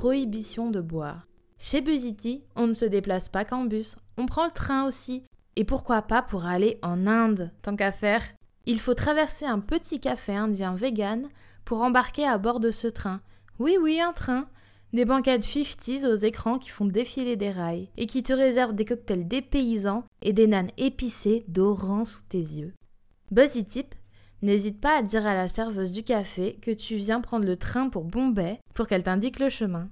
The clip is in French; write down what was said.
prohibition de boire. Chez Busity, on ne se déplace pas qu'en bus, on prend le train aussi. Et pourquoi pas pour aller en Inde, tant qu'à faire Il faut traverser un petit café indien vegan pour embarquer à bord de ce train. Oui, oui, un train. Des banquettes 50s aux écrans qui font défiler des rails et qui te réservent des cocktails dépaysants et des nanes épicées dorant sous tes yeux. Buzzy n'hésite pas à dire à la serveuse du café que tu viens prendre le train pour Bombay pour qu'elle t'indique le chemin.